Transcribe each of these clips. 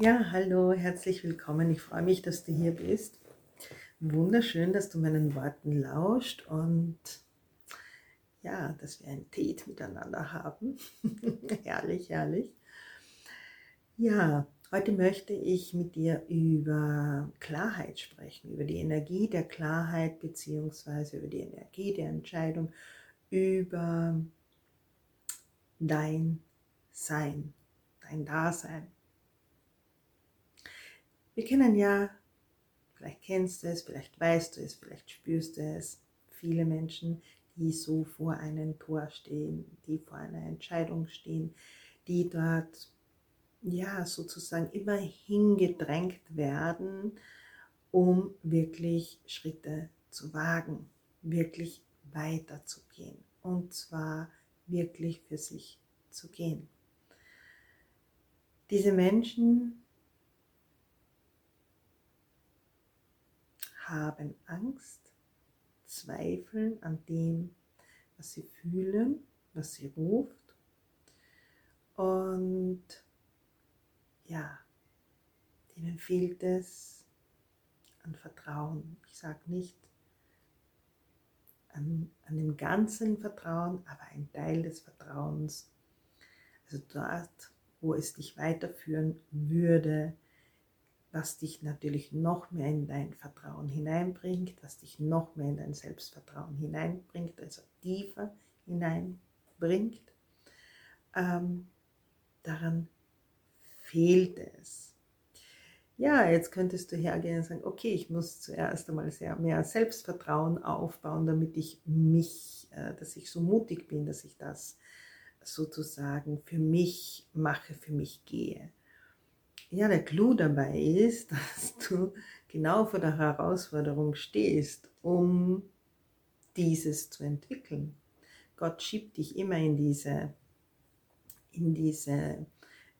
Ja, hallo, herzlich willkommen. Ich freue mich, dass du hier bist. Wunderschön, dass du meinen Worten lauscht und ja, dass wir ein Tät miteinander haben. herrlich, herrlich. Ja, heute möchte ich mit dir über Klarheit sprechen, über die Energie der Klarheit beziehungsweise über die Energie der Entscheidung, über dein Sein, dein Dasein. Wir kennen ja, vielleicht kennst du es, vielleicht weißt du es, vielleicht spürst du es, viele Menschen, die so vor einem Tor stehen, die vor einer Entscheidung stehen, die dort ja sozusagen immer hingedrängt werden, um wirklich Schritte zu wagen, wirklich weiterzugehen und zwar wirklich für sich zu gehen. Diese Menschen haben Angst, zweifeln an dem, was sie fühlen, was sie ruft. Und ja, denen fehlt es an Vertrauen. Ich sage nicht an, an dem ganzen Vertrauen, aber ein Teil des Vertrauens. Also dort, wo es dich weiterführen würde, was dich natürlich noch mehr in dein Vertrauen hineinbringt, was dich noch mehr in dein Selbstvertrauen hineinbringt, also tiefer hineinbringt. Ähm, daran fehlt es. Ja, jetzt könntest du hergehen und sagen, okay, ich muss zuerst einmal sehr mehr Selbstvertrauen aufbauen, damit ich mich, äh, dass ich so mutig bin, dass ich das sozusagen für mich mache, für mich gehe. Ja, der Clou dabei ist, dass du genau vor der Herausforderung stehst, um dieses zu entwickeln. Gott schiebt dich immer in diese, in diese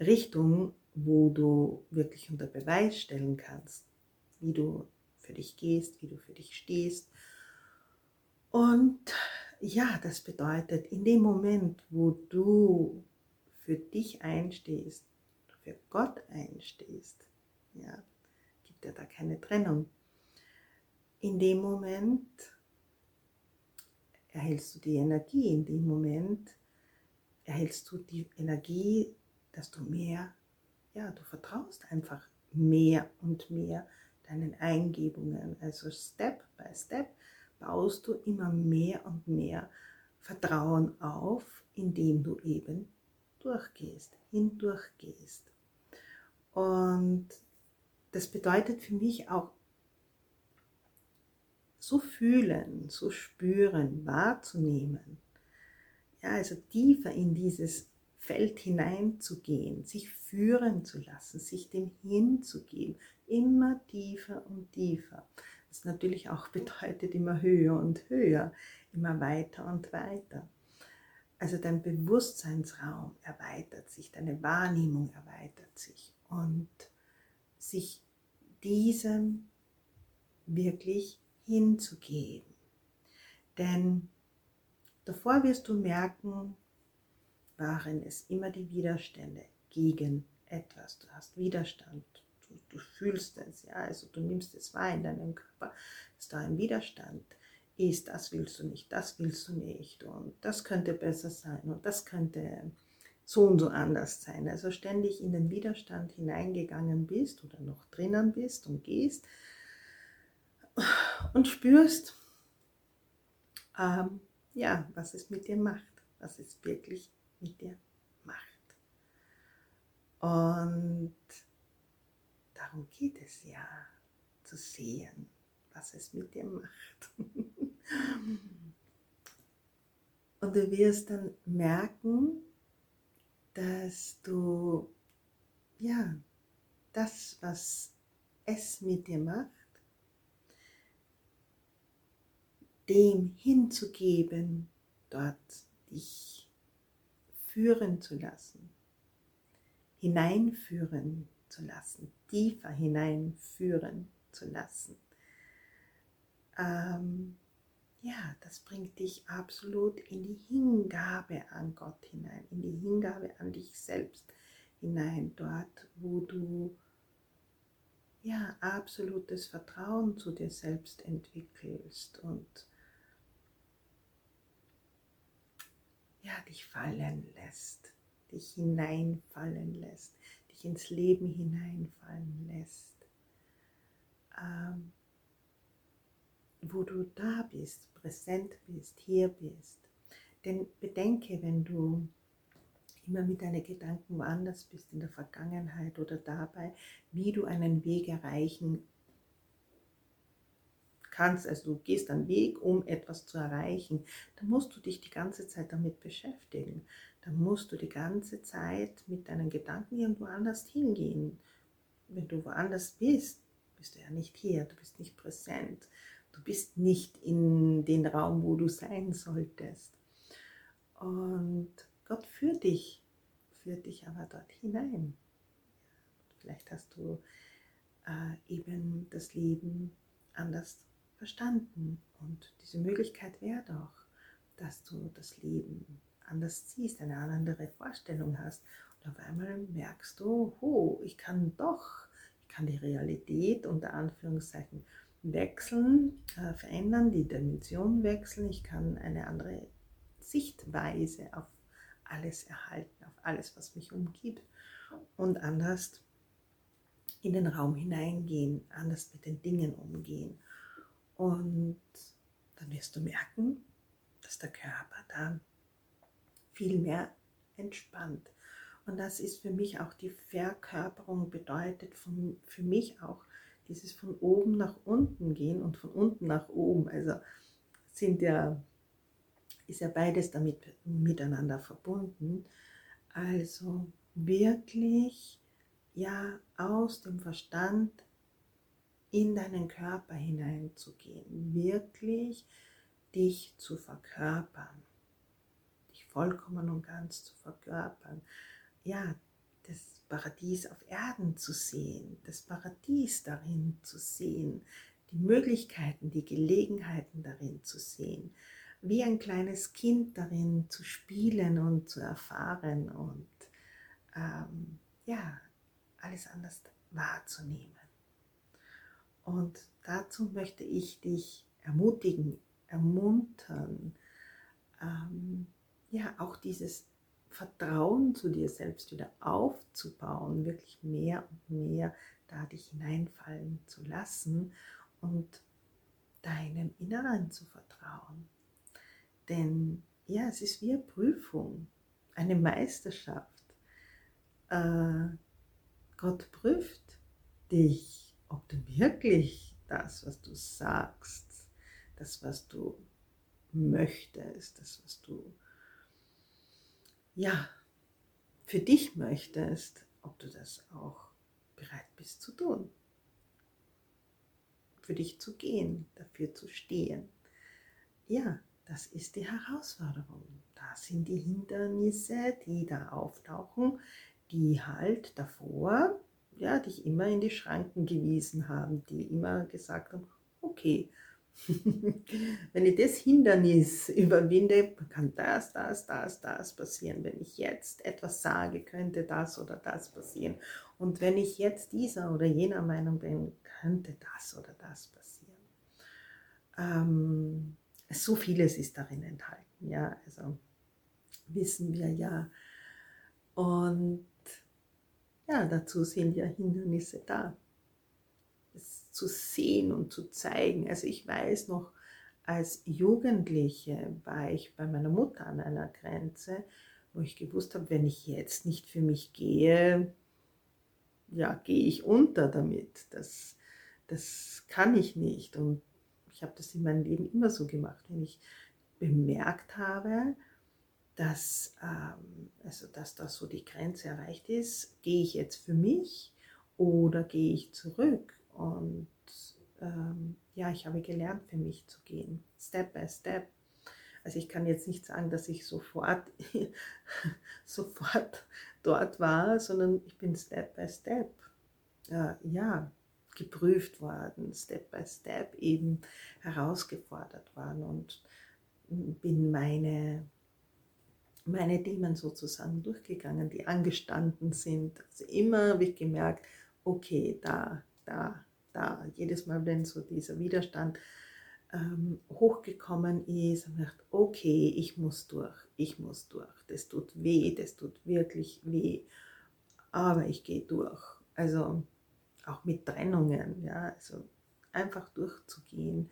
Richtung, wo du wirklich unter Beweis stellen kannst, wie du für dich gehst, wie du für dich stehst. Und ja, das bedeutet, in dem Moment, wo du für dich einstehst, für Gott einstehst, ja, gibt ja da keine Trennung. In dem Moment erhältst du die Energie, in dem Moment erhältst du die Energie, dass du mehr, ja, du vertraust einfach mehr und mehr deinen Eingebungen. Also Step by Step baust du immer mehr und mehr Vertrauen auf, indem du eben durchgehst, hindurchgehst. Und das bedeutet für mich auch so fühlen, so spüren, wahrzunehmen. Ja, also tiefer in dieses Feld hineinzugehen, sich führen zu lassen, sich dem hinzugeben, immer tiefer und tiefer. Das natürlich auch bedeutet immer höher und höher, immer weiter und weiter. Also dein Bewusstseinsraum erweitert sich, deine Wahrnehmung erweitert sich und sich diesem wirklich hinzugeben. Denn davor wirst du merken, waren es immer die Widerstände gegen etwas. Du hast Widerstand, du, du fühlst es, ja, also du nimmst es wahr in deinem Körper, dass da ein Widerstand ist, das willst du nicht, das willst du nicht. Und das könnte besser sein. Und das könnte so und so anders sein. Also ständig in den Widerstand hineingegangen bist oder noch drinnen bist und gehst und spürst, ähm, ja, was es mit dir macht, was es wirklich mit dir macht. Und darum geht es ja, zu sehen, was es mit dir macht. Und du wirst dann merken, dass du, ja, das, was es mit dir macht, dem hinzugeben, dort dich führen zu lassen, hineinführen zu lassen, tiefer hineinführen zu lassen. Ähm, ja, das bringt dich absolut in die Hingabe an Gott hinein, in die Hingabe an dich selbst hinein, dort, wo du ja absolutes Vertrauen zu dir selbst entwickelst und ja, dich fallen lässt, dich hineinfallen lässt, dich ins Leben hineinfallen lässt. Ähm, wo du da bist, präsent bist, hier bist. Denn bedenke, wenn du immer mit deinen Gedanken woanders bist, in der Vergangenheit oder dabei, wie du einen Weg erreichen kannst, also du gehst einen Weg, um etwas zu erreichen, dann musst du dich die ganze Zeit damit beschäftigen. Dann musst du die ganze Zeit mit deinen Gedanken irgendwo anders hingehen. Wenn du woanders bist, bist du ja nicht hier, du bist nicht präsent, du bist nicht in den Raum, wo du sein solltest. Und Gott führt dich, führt dich aber dort hinein. Vielleicht hast du äh, eben das Leben anders verstanden. Und diese Möglichkeit wäre doch, dass du das Leben anders siehst, eine andere Vorstellung hast. Und auf einmal merkst du, oh, ich kann doch, ich kann die Realität unter Anführungszeichen wechseln, äh, verändern, die Dimension wechseln, ich kann eine andere Sichtweise auf alles erhalten, auf alles, was mich umgibt und anders in den Raum hineingehen, anders mit den Dingen umgehen. Und dann wirst du merken, dass der Körper dann viel mehr entspannt. Und das ist für mich auch die Verkörperung, bedeutet für mich auch dieses von oben nach unten gehen und von unten nach oben. Also sind ja ist ja beides damit miteinander verbunden. Also wirklich ja aus dem Verstand in deinen Körper hineinzugehen, wirklich dich zu verkörpern, dich vollkommen und ganz zu verkörpern. Ja, das Paradies auf Erden zu sehen, das Paradies darin zu sehen, die Möglichkeiten, die Gelegenheiten darin zu sehen wie ein kleines Kind darin zu spielen und zu erfahren und ähm, ja, alles anders wahrzunehmen. Und dazu möchte ich dich ermutigen, ermuntern, ähm, ja, auch dieses Vertrauen zu dir selbst wieder aufzubauen, wirklich mehr und mehr da dich hineinfallen zu lassen und deinem Inneren zu vertrauen. Denn ja, es ist wie eine Prüfung, eine Meisterschaft. Äh, Gott prüft dich, ob du wirklich das, was du sagst, das, was du möchtest, das, was du ja für dich möchtest, ob du das auch bereit bist zu tun. Für dich zu gehen, dafür zu stehen. Ja, das ist die Herausforderung. Das sind die Hindernisse, die da auftauchen, die halt davor ja, dich immer in die Schranken gewiesen haben, die immer gesagt haben, okay, wenn ich das Hindernis überwinde, kann das, das, das, das passieren. Wenn ich jetzt etwas sage, könnte das oder das passieren. Und wenn ich jetzt dieser oder jener Meinung bin, könnte das oder das passieren. Ähm, so vieles ist darin enthalten, ja, also wissen wir ja. Und ja, dazu sind ja Hindernisse da, es zu sehen und zu zeigen. Also ich weiß noch, als Jugendliche war ich bei meiner Mutter an einer Grenze, wo ich gewusst habe, wenn ich jetzt nicht für mich gehe, ja, gehe ich unter damit. Das, das kann ich nicht. Und ich habe das in meinem Leben immer so gemacht, wenn ich bemerkt habe, dass, ähm, also dass da so die Grenze erreicht ist, gehe ich jetzt für mich oder gehe ich zurück? Und ähm, ja, ich habe gelernt, für mich zu gehen, Step by Step. Also ich kann jetzt nicht sagen, dass ich sofort, sofort dort war, sondern ich bin Step by Step. Äh, ja, geprüft worden, Step by Step eben herausgefordert worden und bin meine meine Themen sozusagen durchgegangen, die angestanden sind. Also immer habe ich gemerkt, okay, da, da, da, jedes Mal, wenn so dieser Widerstand ähm, hochgekommen ist, habe ich gedacht, okay, ich muss durch, ich muss durch. Das tut weh, das tut wirklich weh, aber ich gehe durch. Also auch mit Trennungen, ja, also einfach durchzugehen,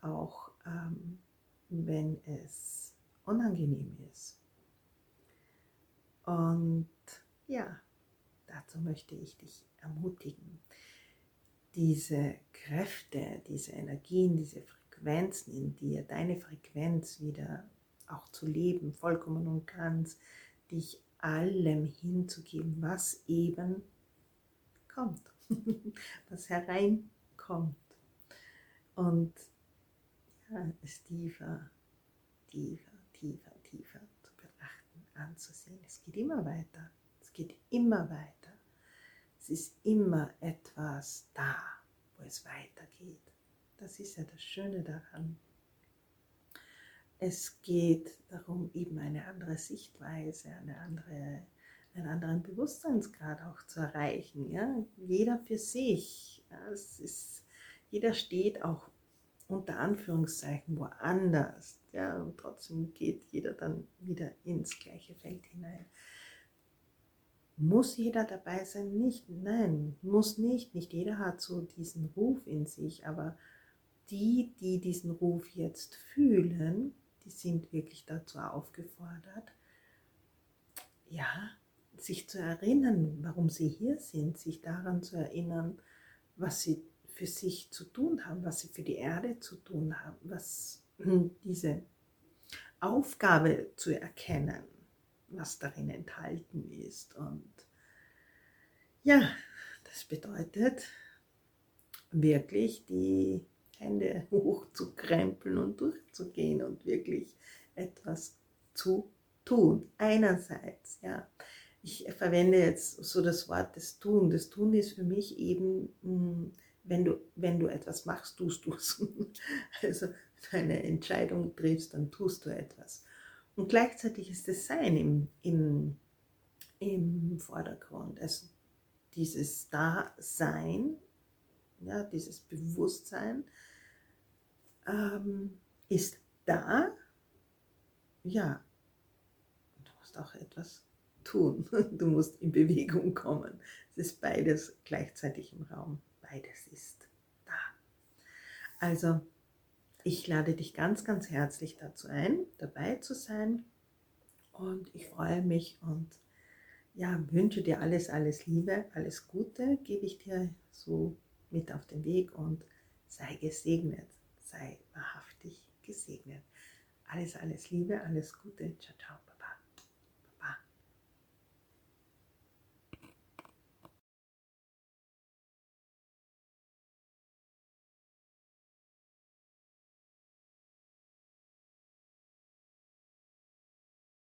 auch ähm, wenn es unangenehm ist. Und ja, dazu möchte ich dich ermutigen, diese Kräfte, diese Energien, diese Frequenzen in dir, deine Frequenz wieder auch zu leben, vollkommen und ganz, dich allem hinzugeben, was eben kommt, was hereinkommt. Und ja, es tiefer, tiefer, tiefer, tiefer zu betrachten, anzusehen. Es geht immer weiter. Es geht immer weiter. Es ist immer etwas da, wo es weitergeht. Das ist ja das Schöne daran. Es geht darum, eben eine andere Sichtweise, eine andere, einen anderen Bewusstseinsgrad auch zu erreichen. Ja? Jeder für sich. Ja? Es ist, jeder steht auch unter Anführungszeichen woanders. Ja? Und trotzdem geht jeder dann wieder ins gleiche Feld hinein. Muss jeder dabei sein? Nicht, nein, muss nicht. Nicht jeder hat so diesen Ruf in sich, aber die, die diesen Ruf jetzt fühlen, die sind wirklich dazu aufgefordert, ja, sich zu erinnern, warum sie hier sind, sich daran zu erinnern, was sie für sich zu tun haben, was sie für die Erde zu tun haben, was diese Aufgabe zu erkennen, was darin enthalten ist. Und ja, das bedeutet wirklich die Hände hochzukrempeln und durchzugehen und wirklich etwas zu tun. Einerseits, ja. Ich verwende jetzt so das Wort des Tun. Das Tun ist für mich eben, hm, wenn du, wenn du etwas machst, tust du es. Also, wenn du eine Entscheidung triffst, dann tust du etwas. Und gleichzeitig ist das Sein im, im, im Vordergrund. Also dieses Dasein, ja, dieses Bewusstsein, ähm, ist da. Ja, du musst auch etwas tun. Du musst in Bewegung kommen. Es ist beides gleichzeitig im Raum. Beides ist da. Also, ich lade dich ganz, ganz herzlich dazu ein, dabei zu sein. Und ich freue mich und ja, wünsche dir alles, alles Liebe, alles Gute, gebe ich dir so mit auf den Weg und sei gesegnet sei wahrhaftig gesegnet. Alles, alles Liebe, alles Gute. Ciao, ciao.